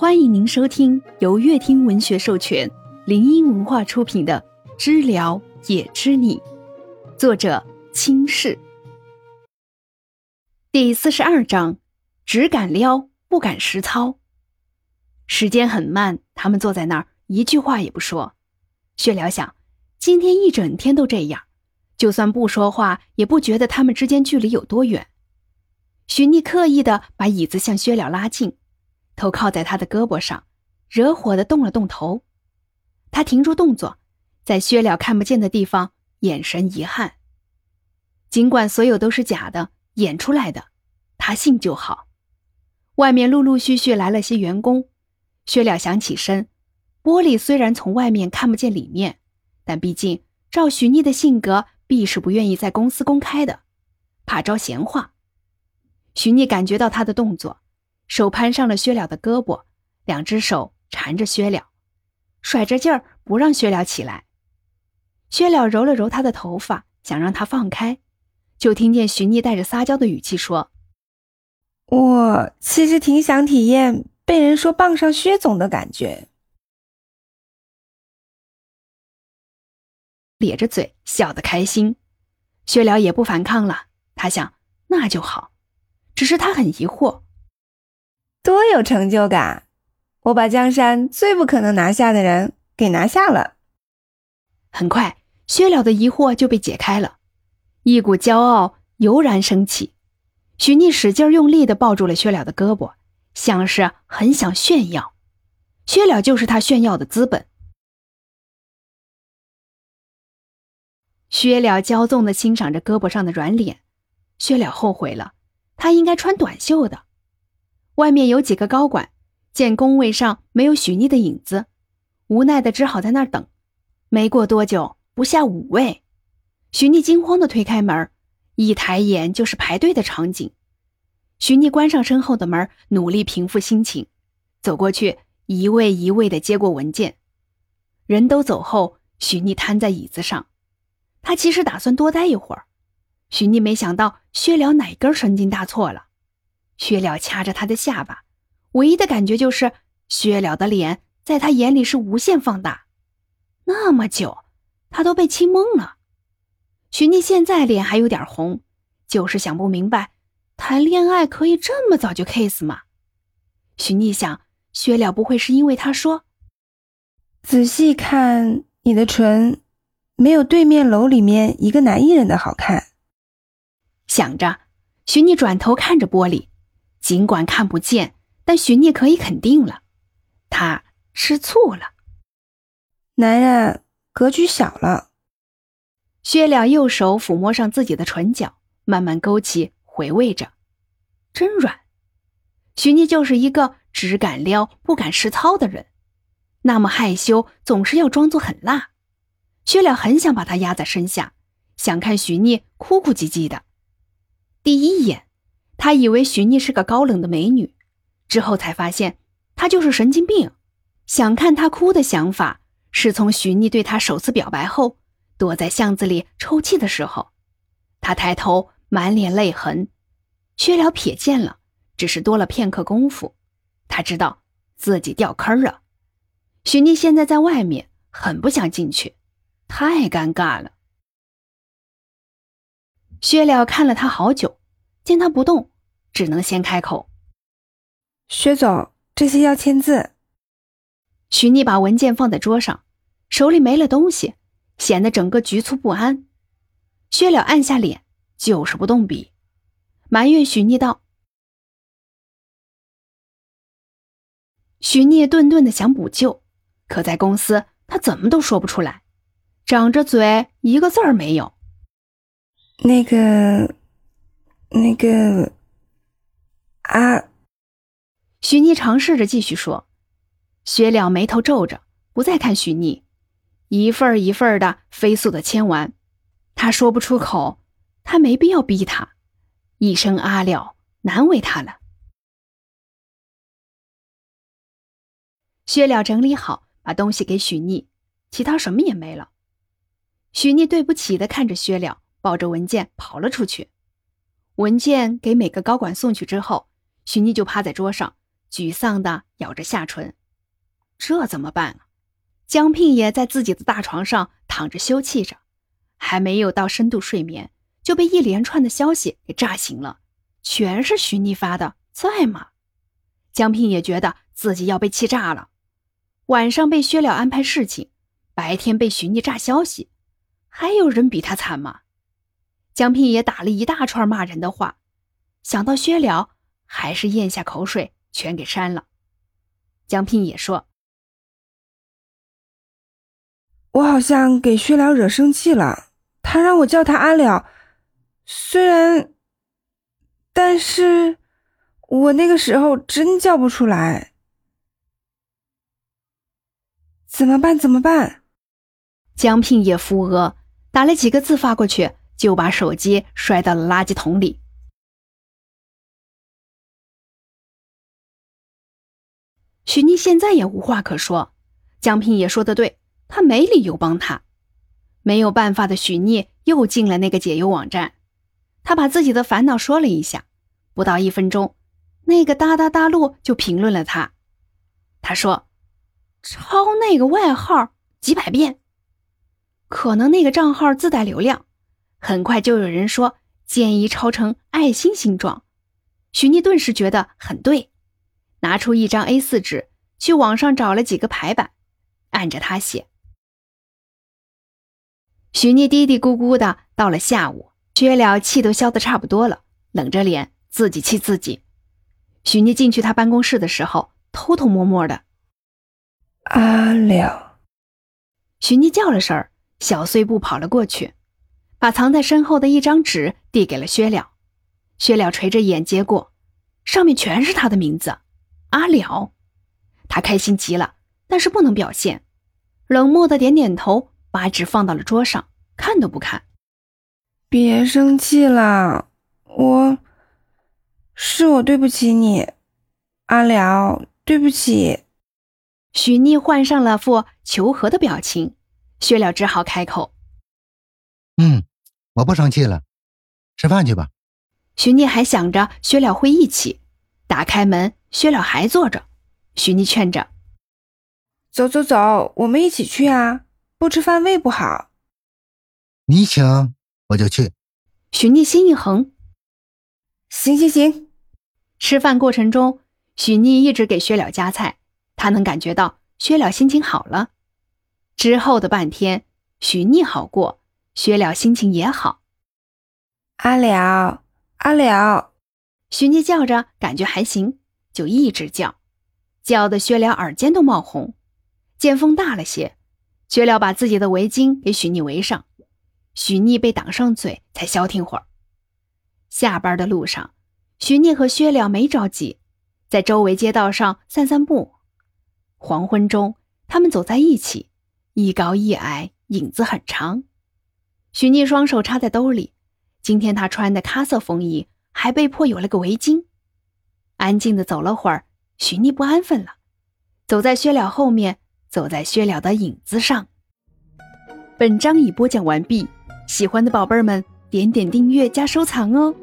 欢迎您收听由乐听文学授权、林音文化出品的《知了也知你》，作者清世。第四十二章：只敢撩，不敢实操。时间很慢，他们坐在那儿，一句话也不说。薛了想，今天一整天都这样，就算不说话，也不觉得他们之间距离有多远。许逆刻意的把椅子向薛了拉近。头靠在他的胳膊上，惹火的动了动头。他停住动作，在薛了看不见的地方，眼神遗憾。尽管所有都是假的，演出来的，他信就好。外面陆陆续续来了些员工，薛了想起身。玻璃虽然从外面看不见里面，但毕竟照许逆的性格，必是不愿意在公司公开的，怕招闲话。许逆感觉到他的动作。手攀上了薛了的胳膊，两只手缠着薛了，甩着劲儿不让薛了起来。薛了揉了揉他的头发，想让他放开，就听见徐妮带着撒娇的语气说：“我其实挺想体验被人说傍上薛总的感觉。”咧着嘴笑得开心，薛了也不反抗了。他想，那就好，只是他很疑惑。多有成就感！我把江山最不可能拿下的人给拿下了。很快，薛了的疑惑就被解开了，一股骄傲油然升起。许逆使劲用力的抱住了薛了的胳膊，像是很想炫耀。薛了就是他炫耀的资本。薛了骄纵的欣赏着胳膊上的软脸，薛了后悔了，他应该穿短袖的。外面有几个高管，见工位上没有许逆的影子，无奈的只好在那儿等。没过多久，不下五位，许逆惊慌的推开门，一抬眼就是排队的场景。许逆关上身后的门，努力平复心情，走过去，一位一位的接过文件。人都走后，许逆瘫在椅子上。他其实打算多待一会儿，许逆没想到薛了哪根神经大错了。薛了掐着他的下巴，唯一的感觉就是薛了的脸在他眼里是无限放大。那么久，他都被亲懵了。许逆现在脸还有点红，就是想不明白，谈恋爱可以这么早就 kiss 吗？许逆想，薛了不会是因为他说：“仔细看你的唇，没有对面楼里面一个男艺人的好看。”想着，许逆转头看着玻璃。尽管看不见，但徐聂可以肯定了，他吃醋了。男人格局小了。薛了右手抚摸上自己的唇角，慢慢勾起，回味着，真软。徐聂就是一个只敢撩不敢实操的人，那么害羞，总是要装作很辣。薛了很想把他压在身下，想看徐聂哭哭唧唧的。第一眼。他以为许逆是个高冷的美女，之后才发现她就是神经病。想看她哭的想法，是从许逆对他首次表白后，躲在巷子里抽泣的时候。他抬头，满脸泪痕。薛了瞥见了，只是多了片刻功夫，他知道自己掉坑了。许逆现在在外面，很不想进去，太尴尬了。薛了看了他好久。见他不动，只能先开口：“薛总，这些要签字。”许逆把文件放在桌上，手里没了东西，显得整个局促不安。薛了按下脸，就是不动笔，埋怨许逆道：“许聂顿顿的想补救，可在公司他怎么都说不出来，长着嘴一个字儿没有。”那个。那个啊，许逆尝试着继续说，薛了眉头皱着，不再看许逆，一份一份的飞速的签完，他说不出口，他没必要逼他，一声阿了，难为他了。薛了整理好，把东西给许逆，其他什么也没了。许逆对不起的看着薛了，抱着文件跑了出去。文件给每个高管送去之后，许逆就趴在桌上，沮丧的咬着下唇。这怎么办啊？江聘也在自己的大床上躺着休憩着，还没有到深度睡眠，就被一连串的消息给炸醒了，全是徐妮发的，在吗？江聘也觉得自己要被气炸了。晚上被薛了安排事情，白天被徐妮炸消息，还有人比他惨吗？江聘也打了一大串骂人的话，想到薛了，还是咽下口水，全给删了。江聘也说：“我好像给薛了惹生气了，他让我叫他阿了，虽然，但是我那个时候真叫不出来。”怎么办？怎么办？江聘也扶额，打了几个字发过去，就把手机摔到了垃圾桶里。许妮现在也无话可说，江平也说的对，他没理由帮他。没有办法的许妮又进了那个解忧网站，他把自己的烦恼说了一下，不到一分钟，那个哒哒哒路就评论了他。他说。抄那个外号几百遍，可能那个账号自带流量，很快就有人说建议抄成爱心形状。许妮顿时觉得很对，拿出一张 A4 纸，去网上找了几个排版，按着它写。许妮嘀嘀咕咕的，到了下午，薛了气都消得差不多了，冷着脸自己气自己。许妮进去他办公室的时候，偷偷摸摸的。阿了，许妮叫了声小碎步跑了过去，把藏在身后的一张纸递给了薛了。薛了垂着眼接过，上面全是他的名字，阿了。他开心极了，但是不能表现，冷漠的点点头，把纸放到了桌上，看都不看。别生气了，我是我对不起你，阿了，对不起。许逆换上了副求和的表情，薛了只好开口：“嗯，我不生气了，吃饭去吧。”许妮还想着薛了会一起，打开门，薛了还坐着。许妮劝着：“走走走，我们一起去啊，不吃饭胃不好。”你请我就去。许妮心一横：“行行行。”吃饭过程中，许妮一直给薛了夹菜。他能感觉到薛了心情好了，之后的半天，许妮好过，薛了心情也好。阿了，阿了，许妮叫着，感觉还行，就一直叫，叫的薛了耳尖都冒红。见风大了些，薛了把自己的围巾给许妮围上，许妮被挡上嘴，才消停会儿。下班的路上，许妮和薛了没着急，在周围街道上散散步。黄昏中，他们走在一起，一高一矮，影子很长。许逆双手插在兜里，今天他穿的咖色风衣，还被迫有了个围巾。安静的走了会儿，许妮不安分了，走在薛了后面，走在薛了的影子上。本章已播讲完毕，喜欢的宝贝们点点订阅加收藏哦。